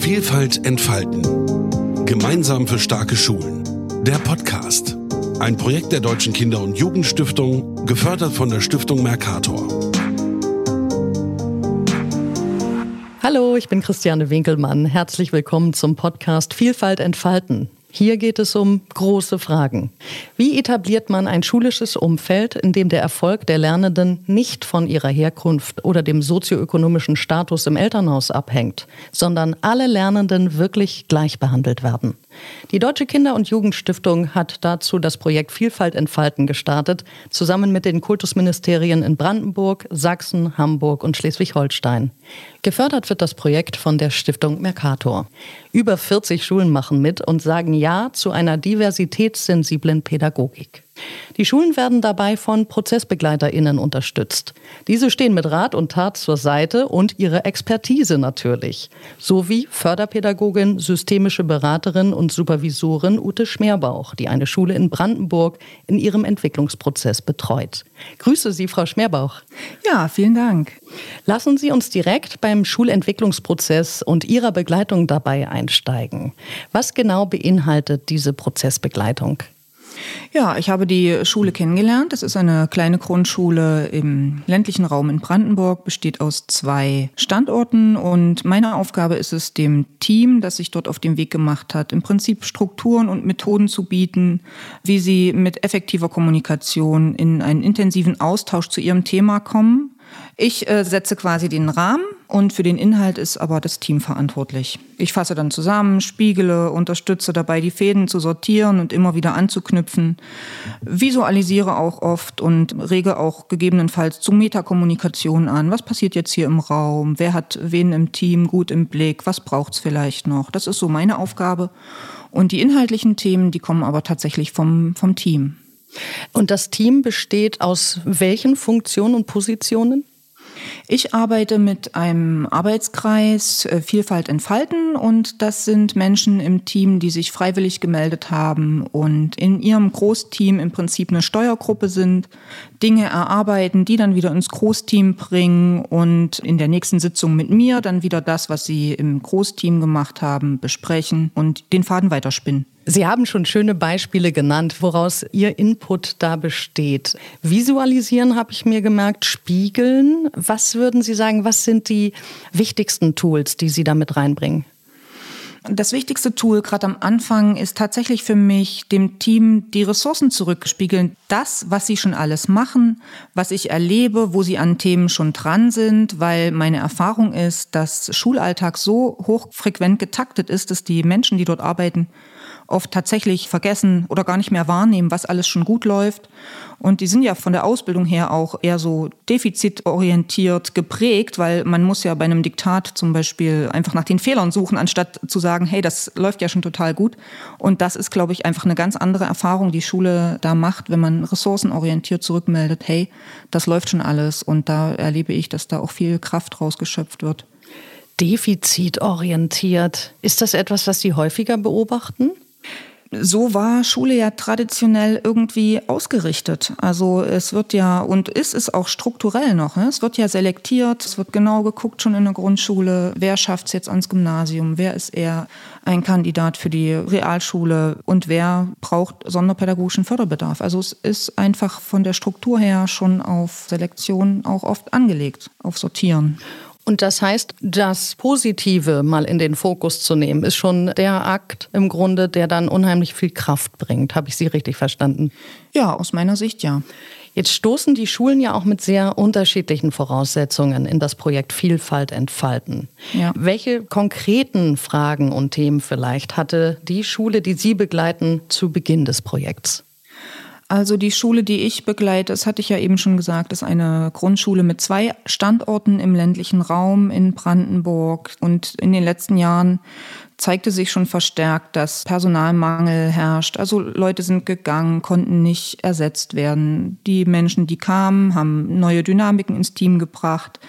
Vielfalt entfalten. Gemeinsam für starke Schulen. Der Podcast. Ein Projekt der Deutschen Kinder- und Jugendstiftung, gefördert von der Stiftung Mercator. Hallo, ich bin Christiane Winkelmann. Herzlich willkommen zum Podcast Vielfalt entfalten. Hier geht es um große Fragen. Wie etabliert man ein schulisches Umfeld, in dem der Erfolg der Lernenden nicht von ihrer Herkunft oder dem sozioökonomischen Status im Elternhaus abhängt, sondern alle Lernenden wirklich gleich behandelt werden? Die Deutsche Kinder- und Jugendstiftung hat dazu das Projekt Vielfalt entfalten gestartet, zusammen mit den Kultusministerien in Brandenburg, Sachsen, Hamburg und Schleswig-Holstein. Gefördert wird das Projekt von der Stiftung Mercator. Über 40 Schulen machen mit und sagen Ja zu einer diversitätssensiblen Pädagogik. Die Schulen werden dabei von ProzessbegleiterInnen unterstützt. Diese stehen mit Rat und Tat zur Seite und ihre Expertise natürlich. Sowie Förderpädagogin, systemische Beraterin und Supervisorin Ute Schmerbauch, die eine Schule in Brandenburg in ihrem Entwicklungsprozess betreut. Grüße Sie, Frau Schmerbauch. Ja, vielen Dank. Lassen Sie uns direkt beim Schulentwicklungsprozess und Ihrer Begleitung dabei einsteigen. Was genau beinhaltet diese Prozessbegleitung? Ja, ich habe die Schule kennengelernt. Das ist eine kleine Grundschule im ländlichen Raum in Brandenburg, besteht aus zwei Standorten und meine Aufgabe ist es, dem Team, das sich dort auf den Weg gemacht hat, im Prinzip Strukturen und Methoden zu bieten, wie sie mit effektiver Kommunikation in einen intensiven Austausch zu ihrem Thema kommen ich äh, setze quasi den Rahmen und für den Inhalt ist aber das Team verantwortlich. Ich fasse dann zusammen, spiegele, unterstütze dabei, die Fäden zu sortieren und immer wieder anzuknüpfen, visualisiere auch oft und rege auch gegebenenfalls zu Metakommunikation an. Was passiert jetzt hier im Raum? Wer hat wen im Team gut im Blick? Was braucht es vielleicht noch? Das ist so meine Aufgabe. Und die inhaltlichen Themen, die kommen aber tatsächlich vom, vom Team. Und das Team besteht aus welchen Funktionen und Positionen? Ich arbeite mit einem Arbeitskreis äh, Vielfalt entfalten und das sind Menschen im Team, die sich freiwillig gemeldet haben und in ihrem Großteam im Prinzip eine Steuergruppe sind, Dinge erarbeiten, die dann wieder ins Großteam bringen und in der nächsten Sitzung mit mir dann wieder das, was sie im Großteam gemacht haben, besprechen und den Faden weiterspinnen. Sie haben schon schöne Beispiele genannt, woraus Ihr Input da besteht. Visualisieren habe ich mir gemerkt, spiegeln. Was würden Sie sagen, was sind die wichtigsten Tools, die Sie damit reinbringen? Das wichtigste Tool gerade am Anfang ist tatsächlich für mich, dem Team die Ressourcen zurückspiegeln. Das, was sie schon alles machen, was ich erlebe, wo sie an Themen schon dran sind, weil meine Erfahrung ist, dass Schulalltag so hochfrequent getaktet ist, dass die Menschen, die dort arbeiten, oft tatsächlich vergessen oder gar nicht mehr wahrnehmen, was alles schon gut läuft. Und die sind ja von der Ausbildung her auch eher so defizitorientiert geprägt, weil man muss ja bei einem Diktat zum Beispiel einfach nach den Fehlern suchen, anstatt zu sagen, hey, das läuft ja schon total gut. Und das ist, glaube ich, einfach eine ganz andere Erfahrung, die Schule da macht, wenn man ressourcenorientiert zurückmeldet, hey, das läuft schon alles. Und da erlebe ich, dass da auch viel Kraft rausgeschöpft wird. Defizitorientiert. Ist das etwas, was Sie häufiger beobachten? So war Schule ja traditionell irgendwie ausgerichtet. Also es wird ja und ist es auch strukturell noch. Ne? Es wird ja selektiert, es wird genau geguckt schon in der Grundschule, wer schafft es jetzt ans Gymnasium, wer ist eher ein Kandidat für die Realschule und wer braucht sonderpädagogischen Förderbedarf. Also es ist einfach von der Struktur her schon auf Selektion auch oft angelegt, auf Sortieren. Und das heißt, das Positive mal in den Fokus zu nehmen, ist schon der Akt im Grunde, der dann unheimlich viel Kraft bringt. Habe ich Sie richtig verstanden? Ja, aus meiner Sicht ja. Jetzt stoßen die Schulen ja auch mit sehr unterschiedlichen Voraussetzungen in das Projekt Vielfalt entfalten. Ja. Welche konkreten Fragen und Themen vielleicht hatte die Schule, die Sie begleiten, zu Beginn des Projekts? Also die Schule, die ich begleite, das hatte ich ja eben schon gesagt, ist eine Grundschule mit zwei Standorten im ländlichen Raum in Brandenburg. Und in den letzten Jahren zeigte sich schon verstärkt, dass Personalmangel herrscht. Also Leute sind gegangen, konnten nicht ersetzt werden. Die Menschen, die kamen, haben neue Dynamiken ins Team gebracht.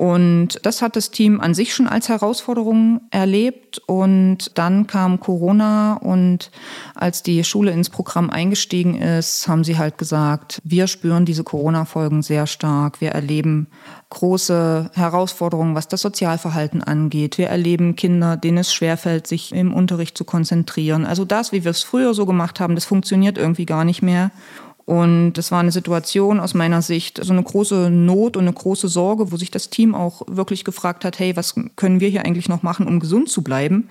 Und das hat das Team an sich schon als Herausforderung erlebt. Und dann kam Corona und als die Schule ins Programm eingestiegen ist, haben sie halt gesagt, wir spüren diese Corona-Folgen sehr stark. Wir erleben große Herausforderungen, was das Sozialverhalten angeht. Wir erleben Kinder, denen es schwerfällt, sich im Unterricht zu konzentrieren. Also das, wie wir es früher so gemacht haben, das funktioniert irgendwie gar nicht mehr. Und das war eine Situation aus meiner Sicht, so also eine große Not und eine große Sorge, wo sich das Team auch wirklich gefragt hat, hey, was können wir hier eigentlich noch machen, um gesund zu bleiben?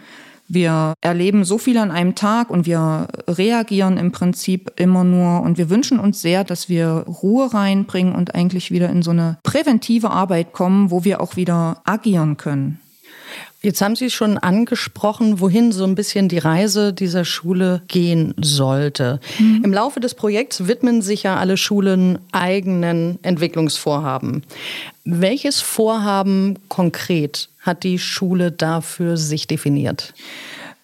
Wir erleben so viel an einem Tag und wir reagieren im Prinzip immer nur und wir wünschen uns sehr, dass wir Ruhe reinbringen und eigentlich wieder in so eine präventive Arbeit kommen, wo wir auch wieder agieren können. Jetzt haben Sie schon angesprochen, wohin so ein bisschen die Reise dieser Schule gehen sollte. Mhm. Im Laufe des Projekts widmen sich ja alle Schulen eigenen Entwicklungsvorhaben. Welches Vorhaben konkret hat die Schule dafür sich definiert?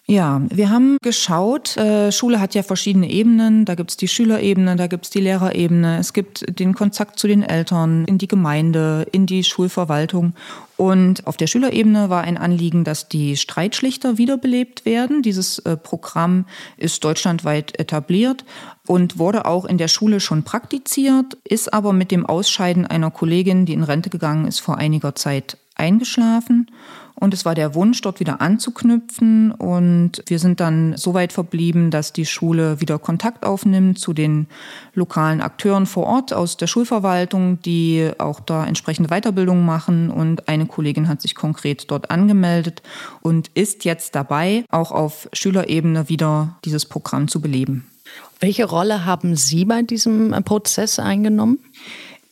Ja, wir haben geschaut, äh, Schule hat ja verschiedene Ebenen. Da gibt's die Schülerebene, da gibt's die Lehrerebene, es gibt den Kontakt zu den Eltern, in die Gemeinde, in die Schulverwaltung. Und auf der Schülerebene war ein Anliegen, dass die Streitschlichter wiederbelebt werden. Dieses äh, Programm ist deutschlandweit etabliert und wurde auch in der Schule schon praktiziert, ist aber mit dem Ausscheiden einer Kollegin, die in Rente gegangen ist, vor einiger Zeit eingeschlafen. Und es war der Wunsch, dort wieder anzuknüpfen. Und wir sind dann so weit verblieben, dass die Schule wieder Kontakt aufnimmt zu den lokalen Akteuren vor Ort aus der Schulverwaltung, die auch da entsprechende Weiterbildung machen. Und eine Kollegin hat sich konkret dort angemeldet und ist jetzt dabei, auch auf Schülerebene wieder dieses Programm zu beleben. Welche Rolle haben Sie bei diesem Prozess eingenommen?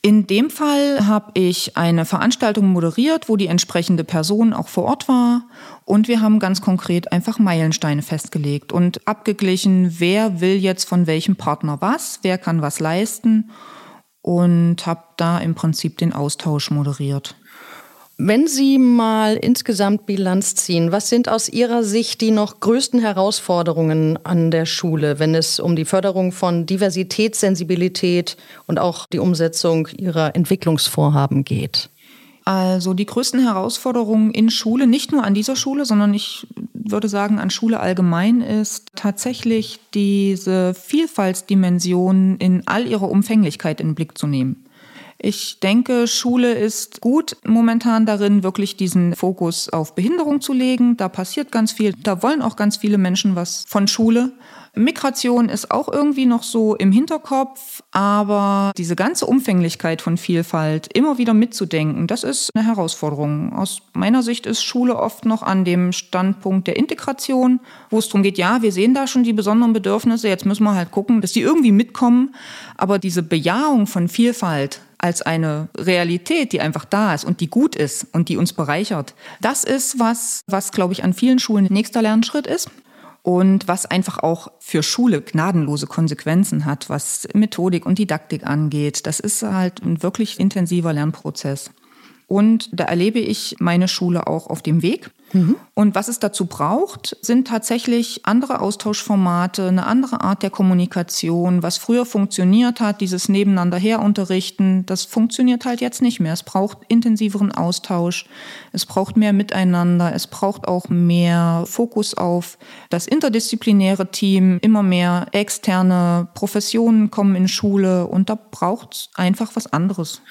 In dem Fall habe ich eine Veranstaltung moderiert, wo die entsprechende Person auch vor Ort war. Und wir haben ganz konkret einfach Meilensteine festgelegt und abgeglichen, wer will jetzt von welchem Partner was, wer kann was leisten. Und habe da im Prinzip den Austausch moderiert. Wenn Sie mal insgesamt Bilanz ziehen, was sind aus Ihrer Sicht die noch größten Herausforderungen an der Schule, wenn es um die Förderung von Diversität, Sensibilität und auch die Umsetzung Ihrer Entwicklungsvorhaben geht? Also die größten Herausforderungen in Schule, nicht nur an dieser Schule, sondern ich würde sagen an Schule allgemein, ist tatsächlich diese Vielfaltsdimension in all ihrer Umfänglichkeit in den Blick zu nehmen. Ich denke, Schule ist gut momentan darin, wirklich diesen Fokus auf Behinderung zu legen. Da passiert ganz viel. Da wollen auch ganz viele Menschen was von Schule. Migration ist auch irgendwie noch so im Hinterkopf, aber diese ganze Umfänglichkeit von Vielfalt immer wieder mitzudenken, das ist eine Herausforderung. Aus meiner Sicht ist Schule oft noch an dem Standpunkt der Integration, wo es darum geht, ja, wir sehen da schon die besonderen Bedürfnisse, jetzt müssen wir halt gucken, dass die irgendwie mitkommen, aber diese Bejahung von Vielfalt, als eine Realität, die einfach da ist und die gut ist und die uns bereichert. Das ist was, was, glaube ich, an vielen Schulen nächster Lernschritt ist und was einfach auch für Schule gnadenlose Konsequenzen hat, was Methodik und Didaktik angeht. Das ist halt ein wirklich intensiver Lernprozess. Und da erlebe ich meine Schule auch auf dem Weg. Mhm. Und was es dazu braucht, sind tatsächlich andere Austauschformate, eine andere Art der Kommunikation. Was früher funktioniert hat, dieses Nebeneinander herunterrichten, das funktioniert halt jetzt nicht mehr. Es braucht intensiveren Austausch, es braucht mehr Miteinander, es braucht auch mehr Fokus auf das interdisziplinäre Team, immer mehr externe Professionen kommen in Schule und da braucht es einfach was anderes.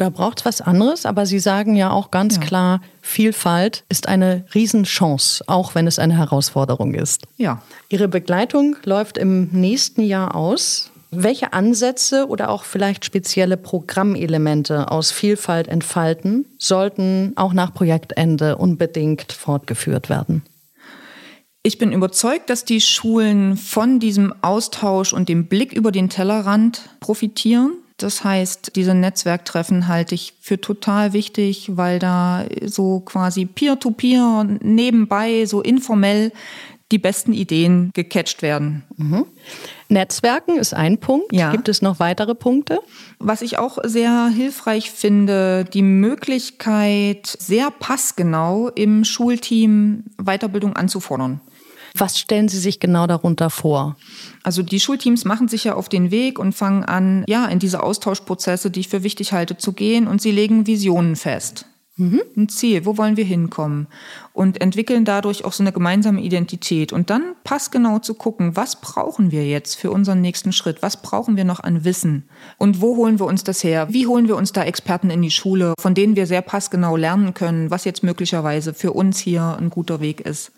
Da braucht es was anderes, aber Sie sagen ja auch ganz ja. klar, Vielfalt ist eine Riesenchance, auch wenn es eine Herausforderung ist. Ja. Ihre Begleitung läuft im nächsten Jahr aus. Welche Ansätze oder auch vielleicht spezielle Programmelemente aus Vielfalt entfalten sollten auch nach Projektende unbedingt fortgeführt werden? Ich bin überzeugt, dass die Schulen von diesem Austausch und dem Blick über den Tellerrand profitieren. Das heißt, diese Netzwerktreffen halte ich für total wichtig, weil da so quasi peer-to-peer -peer nebenbei, so informell die besten Ideen gecatcht werden. Mhm. Netzwerken ist ein Punkt. Ja. Gibt es noch weitere Punkte? Was ich auch sehr hilfreich finde, die Möglichkeit, sehr passgenau im Schulteam Weiterbildung anzufordern. Was stellen Sie sich genau darunter vor? Also die Schulteams machen sich ja auf den Weg und fangen an, ja, in diese Austauschprozesse, die ich für wichtig halte, zu gehen und sie legen Visionen fest. Mhm. Ein Ziel, wo wollen wir hinkommen? Und entwickeln dadurch auch so eine gemeinsame Identität. Und dann passgenau zu gucken, was brauchen wir jetzt für unseren nächsten Schritt? Was brauchen wir noch an Wissen? Und wo holen wir uns das her? Wie holen wir uns da Experten in die Schule, von denen wir sehr passgenau lernen können, was jetzt möglicherweise für uns hier ein guter Weg ist?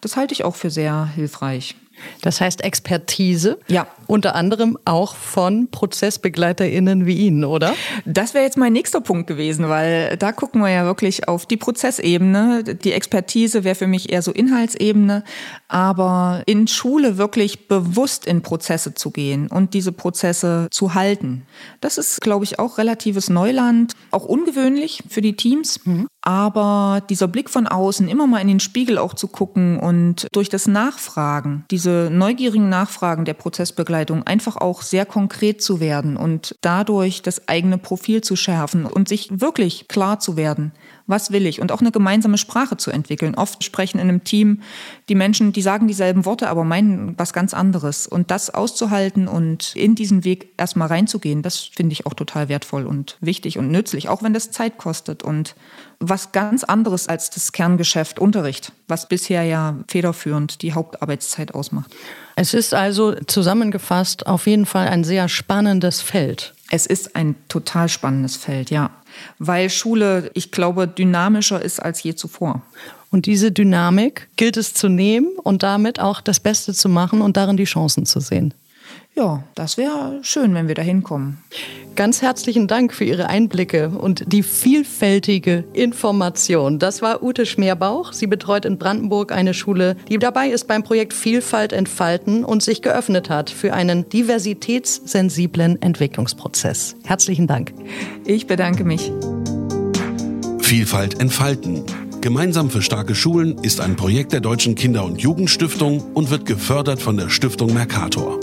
Das halte ich auch für sehr hilfreich. Das heißt Expertise. Ja. Unter anderem auch von ProzessbegleiterInnen wie Ihnen, oder? Das wäre jetzt mein nächster Punkt gewesen, weil da gucken wir ja wirklich auf die Prozessebene. Die Expertise wäre für mich eher so Inhaltsebene. Aber in Schule wirklich bewusst in Prozesse zu gehen und diese Prozesse zu halten. Das ist, glaube ich, auch relatives Neuland. Auch ungewöhnlich für die Teams. Mhm. Aber dieser Blick von außen, immer mal in den Spiegel auch zu gucken und durch das Nachfragen, diese neugierigen Nachfragen der Prozessbegleitung einfach auch sehr konkret zu werden und dadurch das eigene Profil zu schärfen und sich wirklich klar zu werden, was will ich und auch eine gemeinsame Sprache zu entwickeln. Oft sprechen in einem Team die Menschen, die sagen dieselben Worte, aber meinen was ganz anderes. Und das auszuhalten und in diesen Weg erstmal reinzugehen, das finde ich auch total wertvoll und wichtig und nützlich, auch wenn das Zeit kostet und was ganz anderes als das Kerngeschäft Unterricht, was bisher ja federführend die Hauptarbeitszeit ausmacht. Es ist also zusammengefasst auf jeden Fall ein sehr spannendes Feld. Es ist ein total spannendes Feld, ja. Weil Schule, ich glaube, dynamischer ist als je zuvor. Und diese Dynamik gilt es zu nehmen und damit auch das Beste zu machen und darin die Chancen zu sehen. Ja, das wäre schön, wenn wir da hinkommen. Ganz herzlichen Dank für Ihre Einblicke und die vielfältige Information. Das war Ute Schmerbauch. Sie betreut in Brandenburg eine Schule, die dabei ist beim Projekt Vielfalt entfalten und sich geöffnet hat für einen diversitätssensiblen Entwicklungsprozess. Herzlichen Dank. Ich bedanke mich. Vielfalt entfalten. Gemeinsam für starke Schulen ist ein Projekt der Deutschen Kinder- und Jugendstiftung und wird gefördert von der Stiftung Mercator.